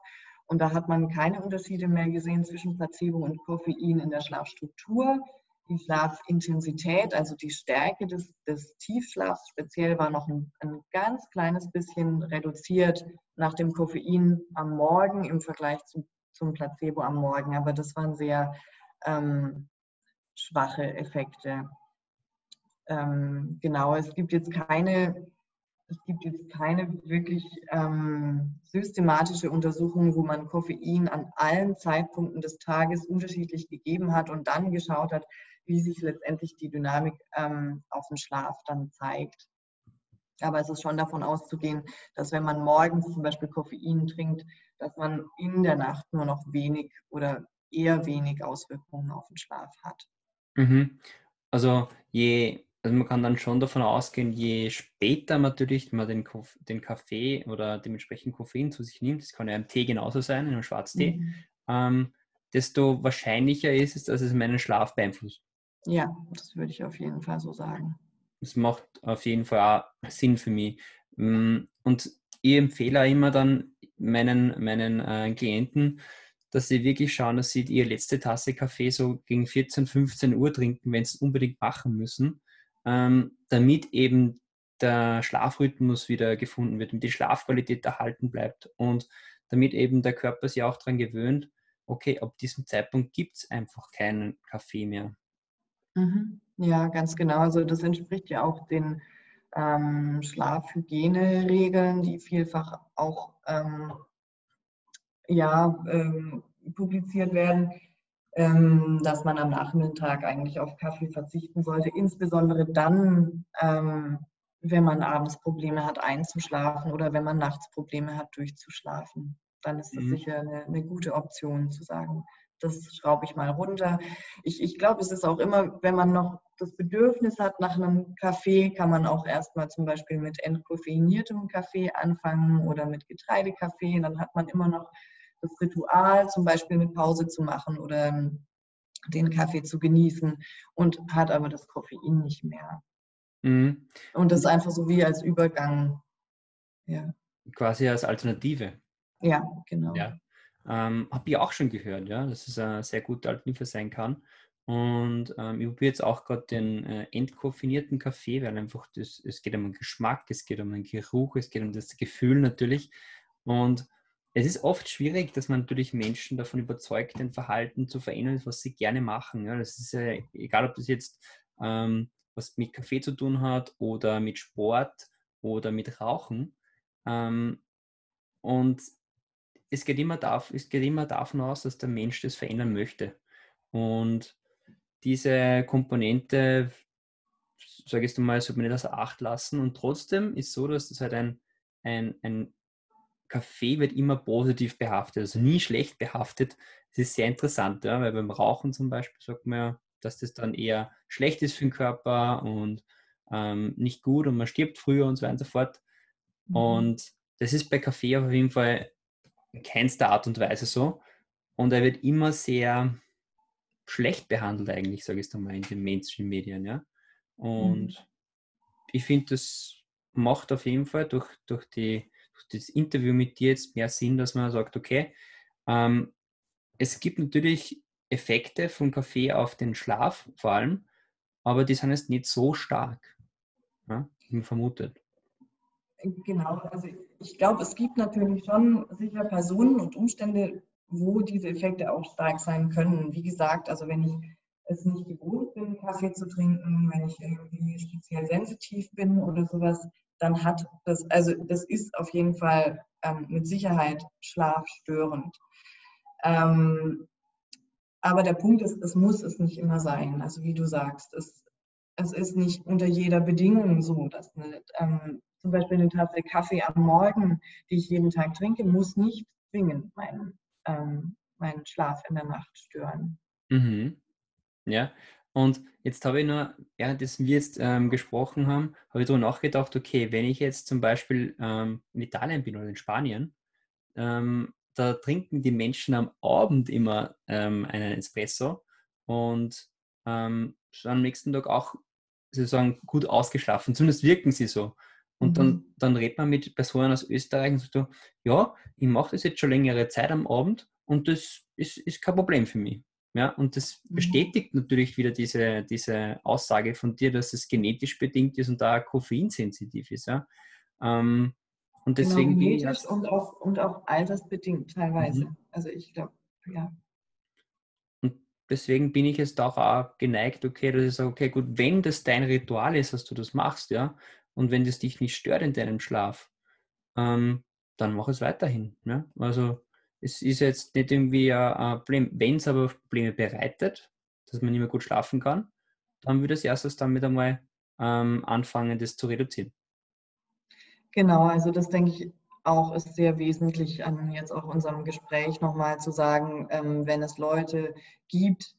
Und da hat man keine Unterschiede mehr gesehen zwischen Placebo und Koffein in der Schlafstruktur die Schlafintensität, also die Stärke des, des Tiefschlafs speziell, war noch ein, ein, ganz kleines bisschen reduziert nach dem Koffein am Morgen im Vergleich zu, zum Placebo am Morgen. Aber das waren sehr ähm, schwache Effekte. Ähm, genau, es gibt jetzt keine es gibt jetzt keine wirklich ähm, systematische Untersuchung, wo man Koffein an allen Zeitpunkten des Tages unterschiedlich gegeben hat und dann geschaut hat, wie sich letztendlich die Dynamik ähm, auf den Schlaf dann zeigt. Aber es ist schon davon auszugehen, dass wenn man morgens zum Beispiel Koffein trinkt, dass man in der Nacht nur noch wenig oder eher wenig Auswirkungen auf den Schlaf hat. Mhm. Also je, also man kann dann schon davon ausgehen, je später natürlich man den, den Kaffee oder dementsprechend Koffein zu sich nimmt, das kann ja im Tee genauso sein, in einem Schwarztee, mhm. ähm, desto wahrscheinlicher ist es, dass es meinen Schlaf beeinflusst. Ja, das würde ich auf jeden Fall so sagen. Das macht auf jeden Fall auch Sinn für mich. Mm, und ich empfehle auch immer dann meinen, meinen äh, Klienten, dass sie wirklich schauen, dass sie ihre letzte Tasse Kaffee so gegen 14, 15 Uhr trinken, wenn sie es unbedingt machen müssen, ähm, damit eben der Schlafrhythmus wieder gefunden wird und die Schlafqualität erhalten bleibt und damit eben der Körper sich auch daran gewöhnt, okay, ab diesem Zeitpunkt gibt es einfach keinen Kaffee mehr. Mhm. Ja, ganz genau. Also das entspricht ja auch den ähm, Schlafhygieneregeln, die vielfach auch ähm, ja, ähm, publiziert werden, dass man am Nachmittag eigentlich auf Kaffee verzichten sollte, insbesondere dann, ähm, wenn man abends Probleme hat einzuschlafen oder wenn man nachts Probleme hat durchzuschlafen. Dann ist das mhm. sicher eine, eine gute Option zu sagen, das schraube ich mal runter. Ich, ich glaube, es ist auch immer, wenn man noch das Bedürfnis hat nach einem Kaffee, kann man auch erstmal zum Beispiel mit entkoffeiniertem Kaffee anfangen oder mit Getreidekaffee. Dann hat man immer noch das Ritual, zum Beispiel eine Pause zu machen oder den Kaffee zu genießen und hat aber das Koffein nicht mehr. Mhm. Und das ist einfach so wie als Übergang. Ja. Quasi als Alternative. Ja, genau. Ja. Ähm, Habe ich auch schon gehört, ja, dass es eine sehr gute Alternative sein kann. Und ähm, ich probiere jetzt auch gerade den äh, entkoffinierten Kaffee, weil einfach das, es geht um den Geschmack, es geht um den Geruch, es geht um das Gefühl natürlich. Und es ist oft schwierig, dass man natürlich Menschen davon überzeugt, ein Verhalten zu verändern, was sie gerne machen. Ja, das ist ja egal, ob das jetzt ähm, was mit Kaffee zu tun hat oder mit Sport oder mit Rauchen. Ähm, und es geht, immer darf, es geht immer davon aus, dass der Mensch das verändern möchte. Und diese Komponente, sage ich mal, sollte man nicht außer Acht lassen. Und trotzdem ist so, dass das halt ein, ein, ein Kaffee wird immer positiv behaftet, also nie schlecht behaftet. Das ist sehr interessant, ja, weil beim Rauchen zum Beispiel sagt man ja, dass das dann eher schlecht ist für den Körper und ähm, nicht gut und man stirbt früher und so weiter und so fort. Mhm. Und das ist bei Kaffee auf jeden Fall in keinster Art und Weise so. Und er wird immer sehr schlecht behandelt eigentlich, sage ich es mal, in den Mainstream-Medien. Ja? Und mhm. ich finde, das macht auf jeden Fall durch, durch, die, das Interview mit dir jetzt mehr Sinn, dass man sagt, okay, ähm, es gibt natürlich Effekte vom Kaffee auf den Schlaf vor allem, aber die sind jetzt nicht so stark, ja, wie vermutet. Genau, also ich glaube, es gibt natürlich schon sicher Personen und Umstände, wo diese Effekte auch stark sein können. Wie gesagt, also wenn ich es nicht gewohnt bin, Kaffee zu trinken, wenn ich irgendwie speziell sensitiv bin oder sowas, dann hat das, also das ist auf jeden Fall ähm, mit Sicherheit schlafstörend. Ähm, aber der Punkt ist, es muss es nicht immer sein. Also wie du sagst, es, es ist nicht unter jeder Bedingung so, dass eine ähm, zum Beispiel eine Tasse Kaffee am Morgen, die ich jeden Tag trinke, muss nicht zwingend meinen, ähm, meinen Schlaf in der Nacht stören. Mhm. Ja, und jetzt habe ich nur, während wir jetzt ähm, gesprochen haben, habe ich darüber nachgedacht, okay, wenn ich jetzt zum Beispiel ähm, in Italien bin oder in Spanien, ähm, da trinken die Menschen am Abend immer ähm, einen Espresso und ähm, am nächsten Tag auch sozusagen gut ausgeschlafen. Zumindest wirken sie so. Und dann, mhm. dann redet man mit Personen aus Österreich und sagt, ja, ich mache das jetzt schon längere Zeit am Abend und das ist, ist kein Problem für mich. Ja, und das mhm. bestätigt natürlich wieder diese, diese Aussage von dir, dass es genetisch bedingt ist und da koffeinsensitiv ist. Ja. Ähm, und genau, deswegen genau, genetisch und auch, und auch altersbedingt teilweise. Mhm. Also ich glaube, ja. Und deswegen bin ich jetzt auch, auch geneigt, okay, dass ich sage, okay, gut, wenn das dein Ritual ist, dass du das machst, ja, und wenn das dich nicht stört in deinem Schlaf, ähm, dann mach es weiterhin. Ne? Also es ist jetzt nicht irgendwie ein Problem, wenn es aber Probleme bereitet, dass man nicht mehr gut schlafen kann, dann würde ich erstes damit einmal ähm, anfangen, das zu reduzieren. Genau, also das denke ich auch ist sehr wesentlich an jetzt auch unserem Gespräch nochmal zu sagen, ähm, wenn es Leute gibt,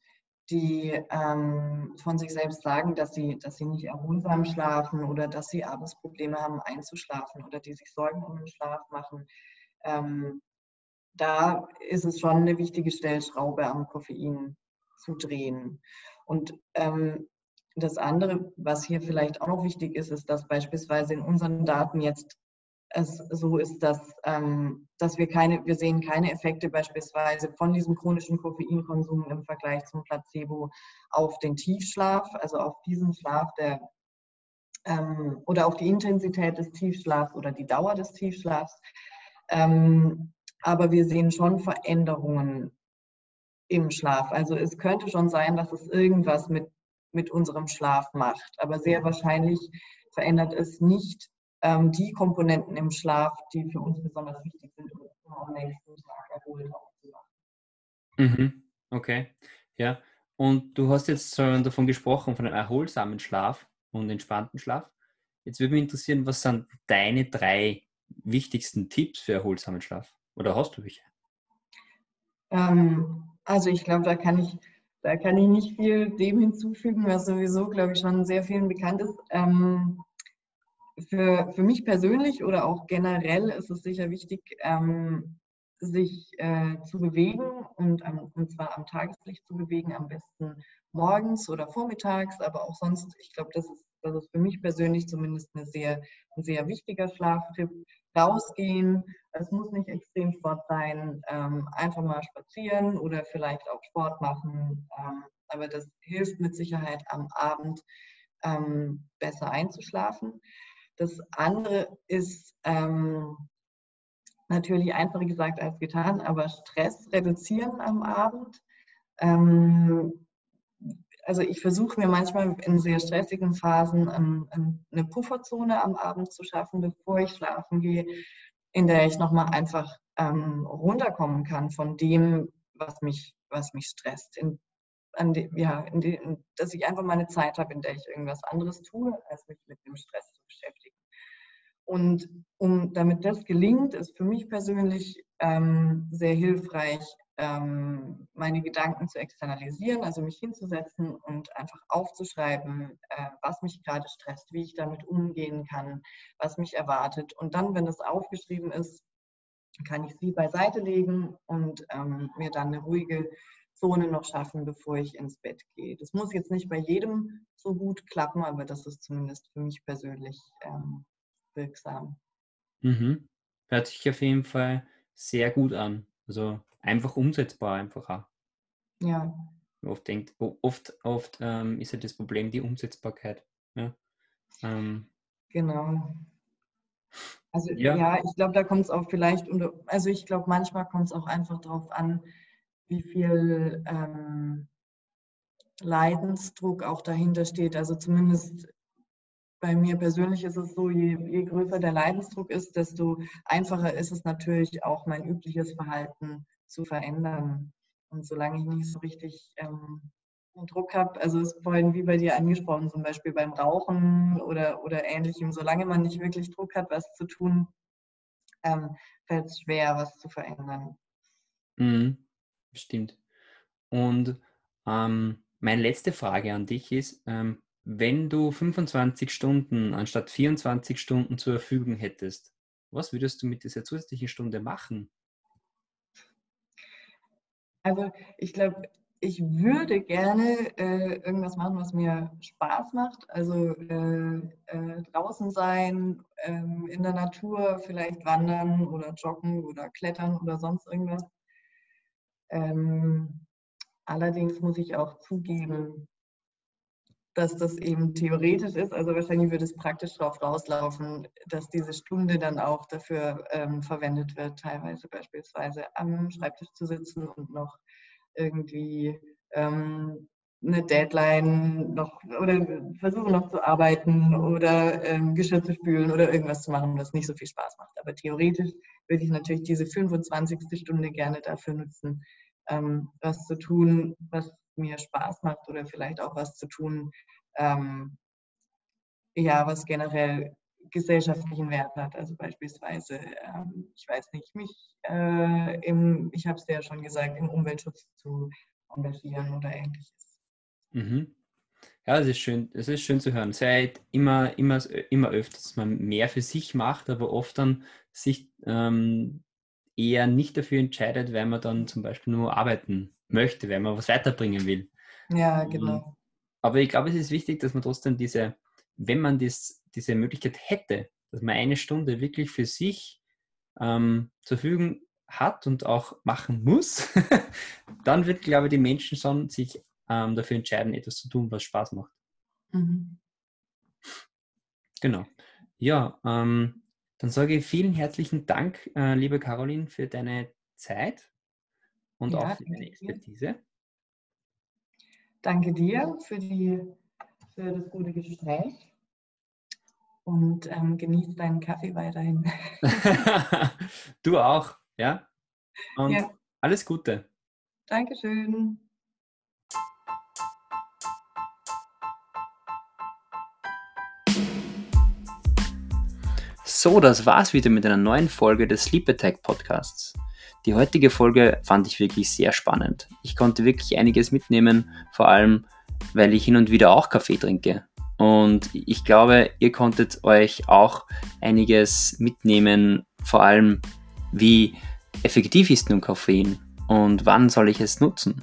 die ähm, von sich selbst sagen, dass sie, dass sie nicht erholsam schlafen oder dass sie abends Probleme haben einzuschlafen oder die sich Sorgen um den Schlaf machen. Ähm, da ist es schon eine wichtige Stellschraube am Koffein zu drehen. Und ähm, das andere, was hier vielleicht auch noch wichtig ist, ist, dass beispielsweise in unseren Daten jetzt es so ist, dass, ähm, dass wir keine, wir sehen keine Effekte beispielsweise von diesem chronischen Koffeinkonsum im Vergleich zum Placebo auf den Tiefschlaf, also auf diesen Schlaf, der ähm, oder auf die Intensität des Tiefschlafs oder die Dauer des Tiefschlafs. Ähm, aber wir sehen schon Veränderungen im Schlaf. Also es könnte schon sein, dass es irgendwas mit, mit unserem Schlaf macht, aber sehr wahrscheinlich verändert es nicht ähm, die Komponenten im Schlaf, die für uns besonders wichtig sind, um am nächsten Tag erholt aufzuwachen. Mhm. Okay, ja. Und du hast jetzt schon davon gesprochen, von einem erholsamen Schlaf und entspannten Schlaf. Jetzt würde mich interessieren, was sind deine drei wichtigsten Tipps für erholsamen Schlaf? Oder hast du welche? Ähm, also ich glaube, da kann ich, da kann ich nicht viel dem hinzufügen, was sowieso, glaube ich, schon sehr vielen bekannt ist. Ähm, für, für mich persönlich oder auch generell ist es sicher wichtig, ähm, sich äh, zu bewegen und, am, und zwar am Tageslicht zu bewegen, am besten morgens oder vormittags, aber auch sonst. Ich glaube, das ist, das ist für mich persönlich zumindest eine sehr, ein sehr wichtiger Schlaftipp. Rausgehen, es muss nicht Extremsport sein, ähm, einfach mal spazieren oder vielleicht auch Sport machen. Ähm, aber das hilft mit Sicherheit am Abend ähm, besser einzuschlafen. Das andere ist ähm, natürlich einfacher gesagt als getan, aber Stress reduzieren am Abend. Ähm, also ich versuche mir manchmal in sehr stressigen Phasen um, um eine Pufferzone am Abend zu schaffen, bevor ich schlafen gehe, in der ich nochmal einfach ähm, runterkommen kann von dem, was mich, was mich stresst. In, die, ja, in die, dass ich einfach mal eine Zeit habe, in der ich irgendwas anderes tue, als mich mit dem Stress zu beschäftigen. Und um, damit das gelingt, ist für mich persönlich ähm, sehr hilfreich, ähm, meine Gedanken zu externalisieren, also mich hinzusetzen und einfach aufzuschreiben, äh, was mich gerade stresst, wie ich damit umgehen kann, was mich erwartet. Und dann, wenn es aufgeschrieben ist, kann ich sie beiseite legen und ähm, mir dann eine ruhige Zone noch schaffen, bevor ich ins Bett gehe. Das muss jetzt nicht bei jedem so gut klappen, aber das ist zumindest für mich persönlich ähm, wirksam. Mhm. Hört sich auf jeden Fall sehr gut an. Also einfach umsetzbar einfach auch. Ja. Oft, denkt, oft, oft ähm, ist ja das Problem die Umsetzbarkeit. Ja. Ähm, genau. Also ja, ja ich glaube, da kommt es auch vielleicht, also ich glaube, manchmal kommt es auch einfach darauf an, wie viel ähm, Leidensdruck auch dahinter steht. Also zumindest bei mir persönlich ist es so, je, je, größer der Leidensdruck ist, desto einfacher ist es natürlich auch mein übliches Verhalten zu verändern. Und solange ich nicht so richtig ähm, Druck habe, also ist vorhin wie bei dir angesprochen, zum Beispiel beim Rauchen oder, oder ähnlichem, solange man nicht wirklich Druck hat, was zu tun, ähm, fällt es schwer, was zu verändern. Mhm, stimmt. Und ähm, meine letzte Frage an dich ist, ähm, wenn du 25 Stunden anstatt 24 Stunden zur Verfügung hättest, was würdest du mit dieser zusätzlichen Stunde machen? Also ich glaube, ich würde gerne äh, irgendwas machen, was mir Spaß macht. Also äh, äh, draußen sein, ähm, in der Natur, vielleicht wandern oder joggen oder klettern oder sonst irgendwas. Ähm, allerdings muss ich auch zugeben, dass das eben theoretisch ist. Also wahrscheinlich würde es praktisch darauf rauslaufen, dass diese Stunde dann auch dafür ähm, verwendet wird, teilweise beispielsweise am Schreibtisch zu sitzen und noch irgendwie ähm, eine Deadline noch oder versuche noch zu arbeiten oder ähm, Geschirr zu spülen oder irgendwas zu machen, was nicht so viel Spaß macht. Aber theoretisch würde ich natürlich diese 25. Stunde gerne dafür nutzen, ähm, was zu tun, was mir Spaß macht oder vielleicht auch was zu tun, ähm, ja, was generell gesellschaftlichen Wert hat. Also beispielsweise, ähm, ich weiß nicht, mich äh, im, ich habe es ja schon gesagt, im Umweltschutz zu engagieren oder ähnliches. Mhm. Ja, es ist schön, es ist schön zu hören. Seit immer, immer, immer öfters, dass man mehr für sich macht, aber oft dann sich ähm, eher nicht dafür entscheidet, weil man dann zum Beispiel nur arbeiten möchte, weil man was weiterbringen will. Ja, ähm, genau. Aber ich glaube, es ist wichtig, dass man trotzdem diese, wenn man das, diese Möglichkeit hätte, dass man eine Stunde wirklich für sich ähm, zur Verfügung hat und auch machen muss, dann wird, glaube ich, die Menschen schon sich ähm, dafür entscheiden, etwas zu tun, was Spaß macht. Mhm. Genau. Ja, ähm, dann sage ich vielen herzlichen Dank, äh, liebe Caroline, für deine Zeit und ja, auch für deine Expertise. Danke dir für, die, für das gute Gespräch und ähm, genieß deinen Kaffee weiterhin. du auch, ja? Und ja. alles Gute. Dankeschön. So, das war's wieder mit einer neuen Folge des Sleep Attack Podcasts. Die heutige Folge fand ich wirklich sehr spannend. Ich konnte wirklich einiges mitnehmen, vor allem weil ich hin und wieder auch Kaffee trinke. Und ich glaube, ihr konntet euch auch einiges mitnehmen, vor allem wie effektiv ist nun Koffein und wann soll ich es nutzen.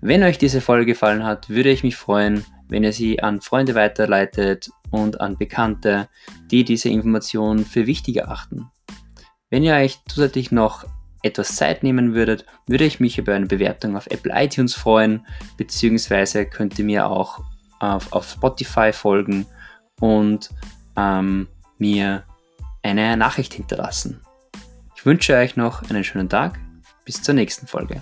Wenn euch diese Folge gefallen hat, würde ich mich freuen, wenn ihr sie an Freunde weiterleitet und an Bekannte, die diese Informationen für wichtig erachten. Wenn ihr euch zusätzlich noch etwas Zeit nehmen würdet, würde ich mich über eine Bewertung auf Apple iTunes freuen, beziehungsweise könnt ihr mir auch auf, auf Spotify folgen und ähm, mir eine Nachricht hinterlassen. Ich wünsche euch noch einen schönen Tag. Bis zur nächsten Folge.